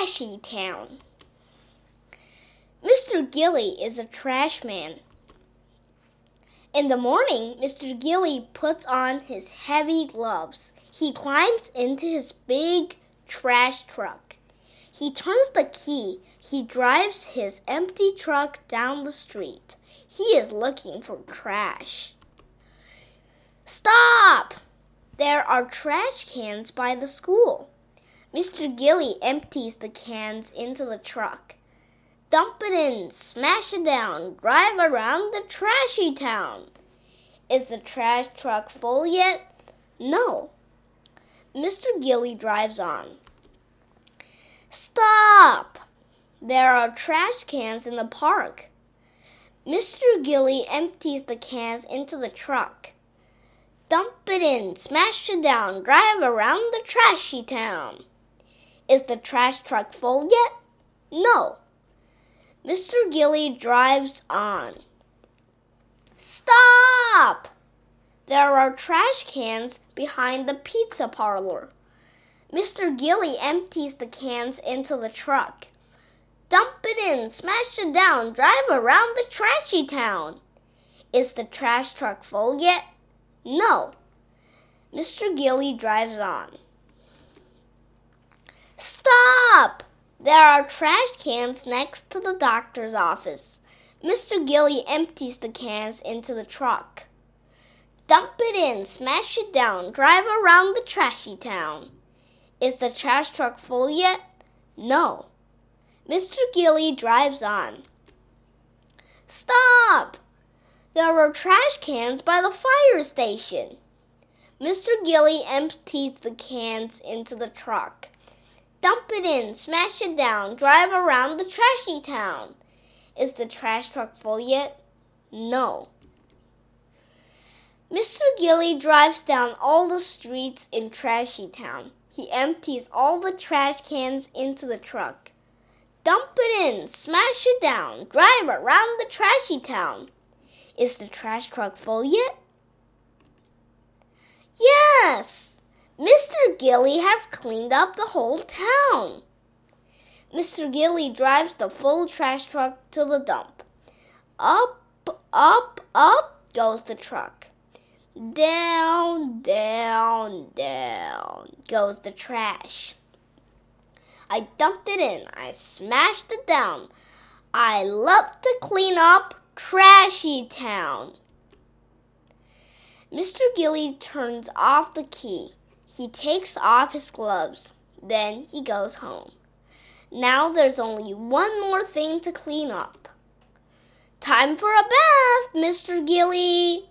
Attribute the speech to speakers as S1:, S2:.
S1: trashy town. Mr. Gilly is a trash man. In the morning, Mr. Gilly puts on his heavy gloves. He climbs into his big trash truck. He turns the key. He drives his empty truck down the street. He is looking for trash. Stop! There are trash cans by the school. Mr. Gilly empties the cans into the truck. Dump it in, smash it down, drive around the trashy town. Is the trash truck full yet? No. Mr. Gilly drives on. Stop! There are trash cans in the park. Mr. Gilly empties the cans into the truck. Dump it in, smash it down, drive around the trashy town. Is the trash truck full yet? No. Mr. Gilly drives on. Stop! There are trash cans behind the pizza parlor. Mr. Gilly empties the cans into the truck. Dump it in, smash it down, drive around the trashy town. Is the trash truck full yet? No. Mr. Gilly drives on. Stop! There are trash cans next to the doctor's office. Mr. Gilly empties the cans into the truck. Dump it in, smash it down, drive around the trashy town. Is the trash truck full yet? No. Mr. Gilly drives on. Stop! There are trash cans by the fire station. Mr. Gilly empties the cans into the truck. Dump it in, smash it down, drive around the trashy town. Is the trash truck full yet? No. Mr. Gilly drives down all the streets in Trashy Town. He empties all the trash cans into the truck. Dump it in, smash it down, drive around the trashy town. Is the trash truck full yet? Yes! Gilly has cleaned up the whole town. Mr. Gilly drives the full trash truck to the dump. Up, up, up goes the truck. Down, down, down goes the trash. I dumped it in. I smashed it down. I love to clean up trashy town. Mr. Gilly turns off the key. He takes off his gloves. Then he goes home. Now there's only one more thing to clean up. Time for a bath, Mr. Gilly.